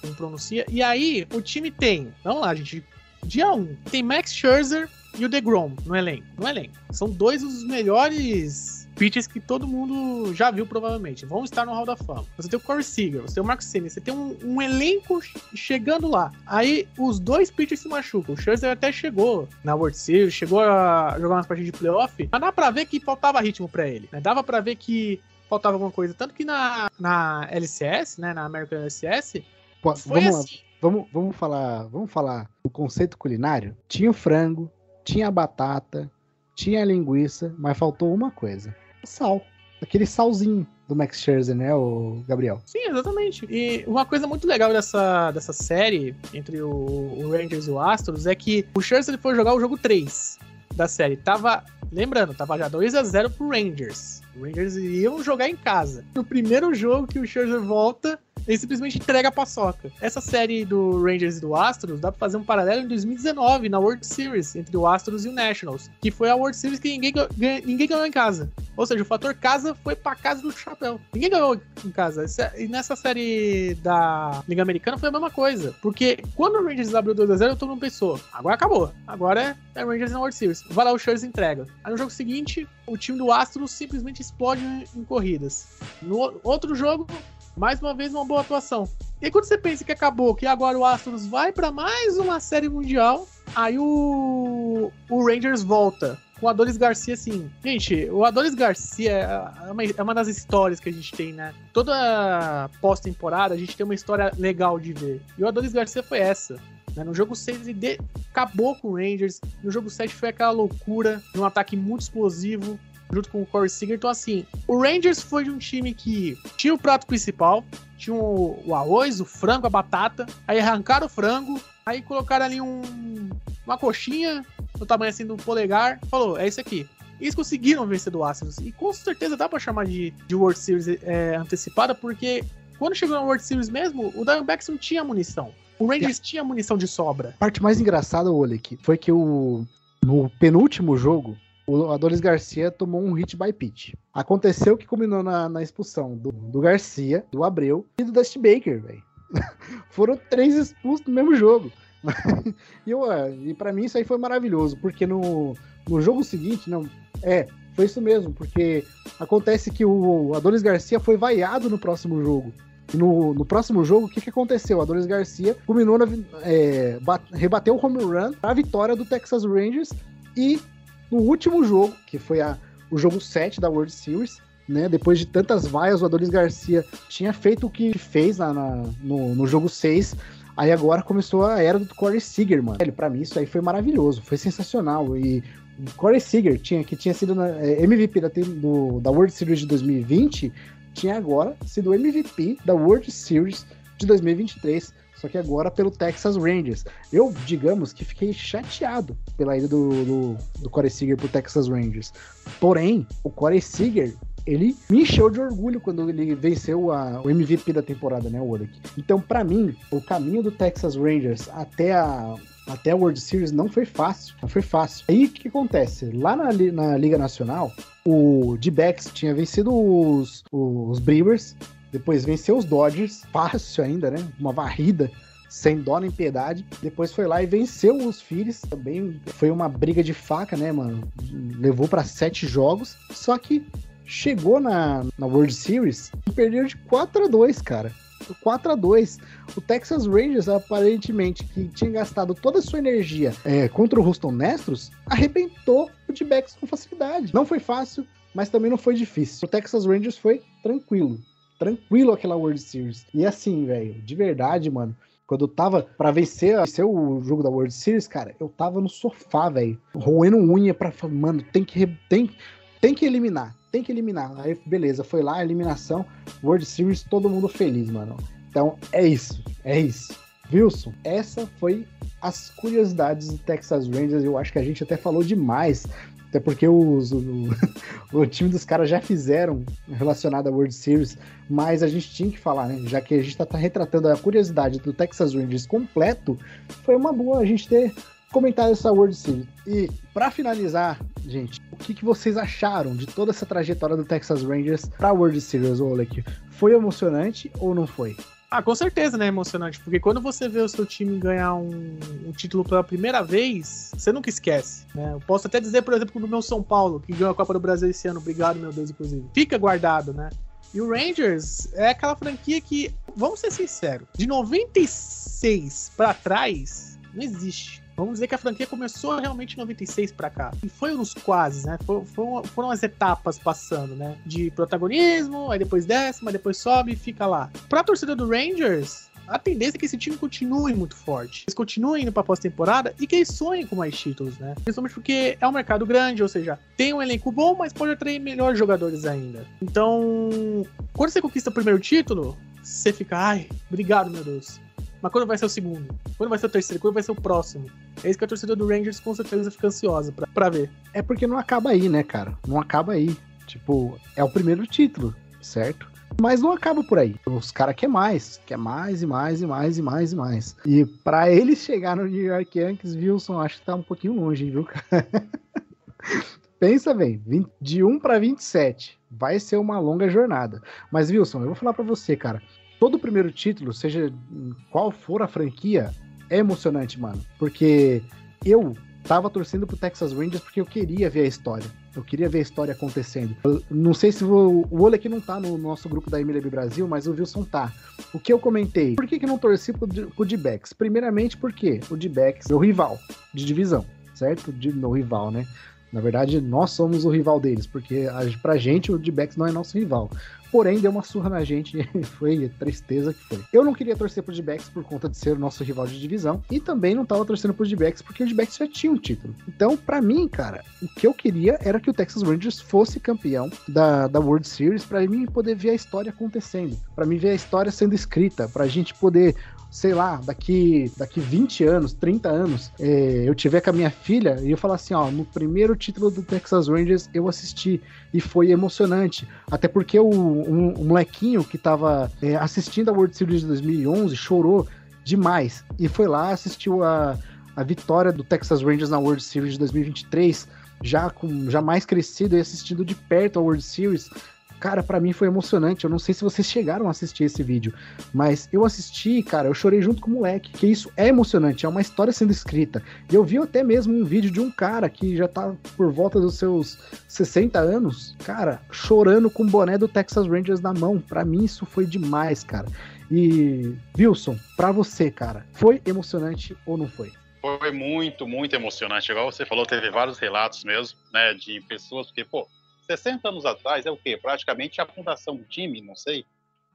como pronuncia. E aí o time tem, vamos lá, gente. Dia 1, tem Max Scherzer e o DeGrom no elenco. No elenco. São dois dos melhores pitchers que todo mundo já viu, provavelmente. Vão estar no Hall da Fama. Você tem o Corey Seager, você tem o Marcos Semien, você tem um, um elenco ch- chegando lá. Aí os dois pitchers se machucam. O Scherzer até chegou na World Series, chegou a jogar umas partidas de playoff, mas dá pra ver que faltava ritmo pra ele. Né? Dava pra ver que faltava alguma coisa. Tanto que na, na LCS, né, na American LCS,
Pô,
foi
vamos lá,
assim.
Vamos, vamos falar, vamos falar do conceito culinário. Tinha o frango, tinha a batata, tinha a linguiça, mas faltou uma coisa: o sal. Aquele salzinho do Max Scherzer, né, o Gabriel?
Sim, exatamente. E uma coisa muito legal dessa, dessa série entre o, o Rangers e o Astros é que o Scherzer ele foi jogar o jogo 3 da série. Tava, lembrando, tava já 2 a 0 pro Rangers. Os Rangers iam jogar em casa. No primeiro jogo que o Scherzer volta, ele simplesmente entrega a paçoca. Essa série do Rangers e do Astros dá pra fazer um paralelo em 2019, na World Series, entre o Astros e o Nationals, que foi a World Series que ninguém, ga- ganha- ninguém ganhou em casa. Ou seja, o fator casa foi pra casa do chapéu. Ninguém ganhou em casa. Essa- E nessa série da Liga Americana foi a mesma coisa. Porque quando o Rangers abriu 2x0, todo mundo pensou: agora acabou. Agora é, é Rangers na World Series. Vai lá, o Scherzer entrega. Aí no jogo seguinte, o time do Astros simplesmente explode em, corridas. No o- outro jogo, mais uma vez, uma boa atuação. E quando você pensa que acabou, que agora o Astros vai pra mais uma série mundial, aí o, o Rangers volta o Adolis Garcia, assim. Gente, o Adolis Garcia é uma, é uma das histórias que a gente tem, né? Toda pós-temporada a gente tem uma história legal de ver. E o Adolis Garcia foi essa. né? No jogo 6 ele de- acabou com o Rangers. No jogo 7 foi aquela loucura, um ataque muito explosivo, junto com o Corey Seager. Então, assim, o Rangers foi de um time que tinha o prato principal, tinha o, o arroz, o frango, a batata. Aí arrancaram o frango, aí colocaram ali um, uma coxinha do tamanho assim do polegar. Falou, é isso aqui. E eles conseguiram vencer do Astros. E com certeza dá pra chamar de, de World Series é, antecipada, porque quando chegou na World Series mesmo, o Diamondbacks não tinha munição. O Rangers tinha munição de sobra.
A parte mais engraçada, Olek, foi que o, no penúltimo jogo, o Adolis Garcia tomou um hit by pitch. Aconteceu que combinou na, na expulsão do, do Garcia, do Abreu e do Dusty Baker, velho. Foram três expulsos no mesmo jogo. e, é, e para mim isso aí foi maravilhoso, porque no, no jogo seguinte, não. É, foi isso mesmo, porque acontece que o Adolis Garcia foi vaiado no próximo jogo. E no, no próximo jogo, o que, que aconteceu? O Adolis Garcia culminou na, é, bat- rebateu o home run para a vitória do Texas Rangers e no último jogo, que foi a, o jogo 7 da World Series, né? Depois de tantas vaias, o Adolis Garcia tinha feito o que fez na, na no, no jogo 6. Aí agora começou a era do Corey Seager, mano. Ele, pra mim, isso aí foi maravilhoso, foi sensacional. E Corey Seager, tinha, que tinha sido na, é, MVP da, do, da World Series de 2020, tinha agora sido MVP da World Series de 2023 só que agora pelo Texas Rangers. Eu, digamos, que fiquei chateado pela ida do, do, do Corey Seager pro Texas Rangers. Porém, o Corey Seager, ele me encheu de orgulho quando ele venceu a, o MVP da temporada, né, o. Então, para mim, o caminho do Texas Rangers até a até a World Series não foi fácil, não foi fácil. Aí o que, que acontece? Lá na, na Liga Nacional, o D-Backs tinha vencido os, os Brewers, depois venceu os Dodgers, fácil ainda, né? Uma varrida sem dó nem piedade. Depois foi lá e venceu os Phillies. Também foi uma briga de faca, né, mano? Levou para sete jogos. Só que chegou na, na World Series e perdeu de 4 a 2 cara. 4 a 2 O Texas Rangers, aparentemente, que tinha gastado toda a sua energia é, contra o Houston Nestros, arrebentou o D-backs com facilidade. Não foi fácil, mas também não foi difícil. O Texas Rangers foi tranquilo tranquilo aquela World Series. E assim, velho, de verdade, mano. Quando eu tava pra vencer, vencer o jogo da World Series, cara, eu tava no sofá, velho, roendo unha pra falar, mano, tem que, tem, tem que eliminar, tem que eliminar. Aí, beleza, foi lá, eliminação, World Series, todo mundo feliz, mano. Então, é isso, é isso. Wilson, essa foi as curiosidades do Texas Rangers. Eu acho que a gente até falou demais até porque os, o, o time dos caras já fizeram relacionado à World Series, mas a gente tinha que falar, né? Já que a gente tá, tá retratando a curiosidade do Texas Rangers completo, foi uma boa a gente ter comentado essa World Series. E para finalizar, gente, o que, que vocês acharam de toda essa trajetória do Texas Rangers pra World Series, Olek? Foi emocionante ou não foi?
Ah, com certeza, né? Emocionante. Porque quando você vê o seu time ganhar um, um, título pela primeira vez, você nunca esquece. Né? Eu posso até dizer, por exemplo, do meu São Paulo, que ganhou a Copa do Brasil esse ano. Obrigado, meu Deus, inclusive. Fica guardado, né? E o Rangers é aquela franquia que, vamos ser sinceros, de 96 para trás, não existe. Vamos dizer que a franquia começou realmente em 96 para cá. E foi nos quase, né? For, foram, foram as etapas passando, né? De protagonismo, aí depois décima, depois sobe e fica lá. Pra torcida do Rangers, a tendência é que esse time continue muito forte. Eles continuem indo pra pós-temporada e que eles sonhem com mais títulos, né? Principalmente porque é um mercado grande, ou seja, tem um elenco bom, mas pode atrair melhores jogadores ainda. Então, quando você conquista o primeiro título, você fica, ai, obrigado, meu Deus. Mas quando vai ser o segundo? Quando vai ser o terceiro? Quando vai ser o próximo? É isso que a torcida do Rangers com certeza fica ansiosa pra, pra ver.
É porque não acaba aí, né, cara? Não acaba aí. Tipo, é o primeiro título, certo? Mas não acaba por aí. Os caras querem mais, quer mais e mais e mais e mais e mais. E para eles chegar no New York Yankees, Wilson, acho que tá um pouquinho longe, viu, cara? Pensa bem, de 1 para 27. Vai ser uma longa jornada. Mas, Wilson, eu vou falar para você, cara todo primeiro título, seja qual for a franquia, é emocionante, mano. Porque eu tava torcendo pro Texas Rangers porque eu queria ver a história. Eu queria ver a história acontecendo. Eu não sei se o, o aqui não tá no nosso grupo da MLB Brasil, mas o Wilson tá. O que eu comentei? Por que, que não torci pro, pro D-Backs? Primeiramente porque o D-Backs é o rival de divisão, certo? De, meu rival, né? Na verdade, nós somos o rival deles, porque a, pra gente o D-Backs não é nosso rival porém deu uma surra na gente, foi tristeza que foi. Eu não queria torcer pro D-Backs por conta de ser o nosso rival de divisão, e também não tava torcendo pro D-Backs porque o D-Backs já tinha um título. Então, para mim, cara, o que eu queria era que o Texas Rangers fosse campeão da, da World Series para mim poder ver a história acontecendo, para mim ver a história sendo escrita, pra gente poder sei lá, daqui, daqui 20 anos, 30 anos, é, eu tiver com a minha filha e eu falar assim, ó, no primeiro título do Texas Rangers eu assisti e foi emocionante. Até porque o, um, molequinho que tava é, assistindo a World Series de 2011 chorou demais e foi lá, assistiu a, a vitória do Texas Rangers na World Series de 2023 já com já mais crescido e assistindo de perto a World Series Cara, para mim foi emocionante. Eu não sei se vocês chegaram a assistir esse vídeo, mas eu assisti, cara, eu chorei junto com o moleque, que isso é emocionante, é uma história sendo escrita. E eu vi até mesmo um vídeo de um cara que já tá por volta dos seus 60 anos, cara, chorando com o boné do Texas Rangers na mão. Para mim isso foi demais, cara. E Wilson, para você, cara, foi emocionante ou não foi?
Foi muito, muito emocionante. Igual você falou, teve vários relatos mesmo, né, de pessoas, porque, pô, 60 anos atrás é o quê? Praticamente a fundação do time, não sei.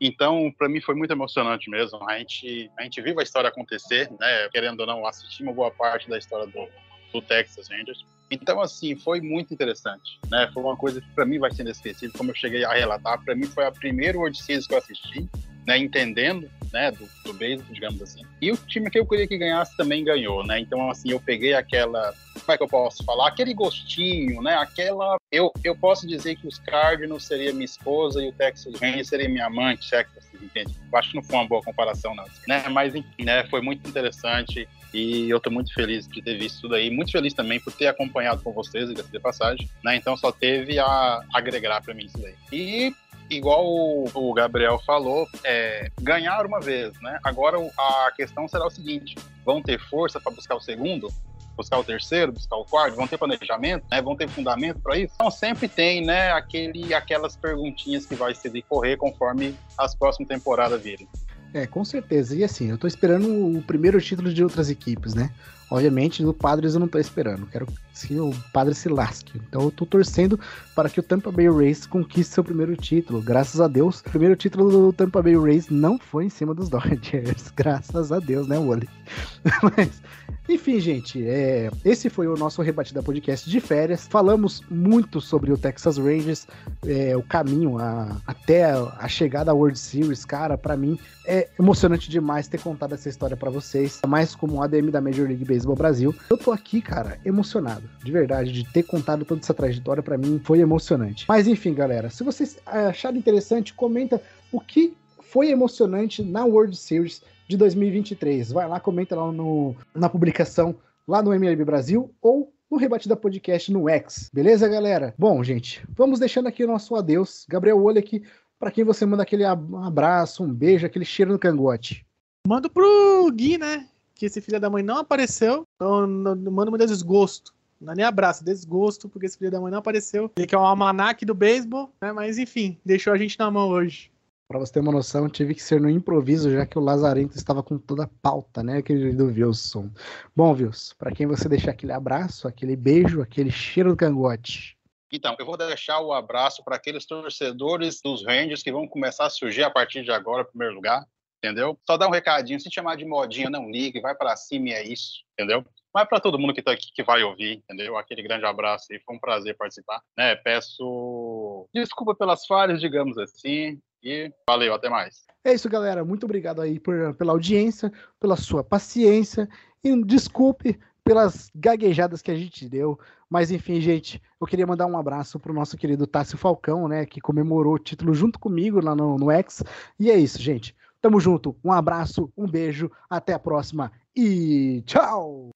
Então, para mim foi muito emocionante mesmo. A gente, a gente viu a história acontecer, né? Querendo ou não, assistimos boa parte da história do, do Texas Rangers. Então, assim, foi muito interessante, né? Foi uma coisa que para mim vai ser inesquecível, como eu cheguei a relatar. Para mim foi a primeira World Series que eu assisti, né? Entendendo, né? Do, do beisebol, digamos assim. E o time que eu queria que ganhasse também ganhou, né? Então, assim, eu peguei aquela, como é que eu posso falar? Aquele gostinho, né? Aquela, eu, eu posso dizer que os Cardinals seria minha esposa e o Texas Rangers seria minha amante, é que vocês entendem. Eu acho que não foi uma boa comparação, não, né? Mas enfim, né? Foi muito interessante. E eu estou muito feliz de ter visto tudo aí. Muito feliz também por ter acompanhado com vocês, de passagem. Né? Então só teve a agregar para mim isso daí. E igual o Gabriel falou, é, ganhar uma vez, né? Agora a questão será o seguinte: vão ter força para buscar o segundo? Buscar o terceiro, buscar o quarto, vão ter planejamento, né? Vão ter fundamento para isso? Então sempre tem, né? Aquele, aquelas perguntinhas que vai se decorrer conforme as próximas temporadas virem.
É, com certeza. E assim, eu tô esperando o primeiro título de outras equipes, né? Obviamente, no Padres eu não tô esperando. Quero que o Padre se lasque. Então eu tô torcendo para que o Tampa Bay Rays conquiste seu primeiro título. Graças a Deus, o primeiro título do Tampa Bay Rays não foi em cima dos Dodgers. Graças a Deus, né, Wally? Mas enfim, gente, é, esse foi o nosso Rebatida Podcast de férias. Falamos muito sobre o Texas Rangers, é, o caminho a, até a, chegada à World Series. Cara, para mim é emocionante demais ter contado essa história para vocês, mais como ADM da Major League Baseball Brasil. Eu tô aqui, cara, emocionado, de verdade, de ter contado toda essa trajetória para mim foi emocionante. Mas enfim, galera, se vocês acharem interessante, comenta o que foi emocionante na World Series de 2023. Vai lá, comenta lá no, na publicação lá no MLB Brasil ou no Rebatida Podcast no X. Beleza, galera? Bom, gente, vamos deixando aqui o nosso adeus. Gabriel Olho aqui, para quem você manda aquele abraço, um beijo, aquele cheiro no cangote.
Manda pro Gui, né? Que esse filho da mãe não apareceu. Então, manda um desgosto. Não é nem abraço, desgosto, porque esse filho da mãe não apareceu. Ele que é um almanac do beisebol, né? Mas enfim, deixou a gente na mão hoje.
Para você ter uma noção, tive que ser no improviso, já que o Lazarento estava com toda a pauta, né, querido Wilson? Bom, Wilson, para quem você deixar aquele abraço, aquele beijo, aquele cheiro do cangote?
Então, eu vou deixar o abraço para aqueles torcedores dos Rangers que vão começar a surgir a partir de agora, em primeiro lugar, entendeu? Só dá um recadinho, se chamar de modinha, não ligue, vai para cima e é isso, entendeu? Mas para todo mundo que está aqui, que vai ouvir, entendeu? Aquele grande abraço aí, foi um prazer participar. Né? Peço desculpa pelas falhas, digamos assim, e valeu, até mais.
É isso, galera. Muito obrigado aí por, pela audiência, pela sua paciência. E desculpe pelas gaguejadas que a gente deu. Mas enfim, gente, eu queria mandar um abraço pro nosso querido Tássio Falcão, né? Que comemorou o título junto comigo lá no, no X. E é isso, gente. Tamo junto. Um abraço, um beijo, até a próxima e tchau!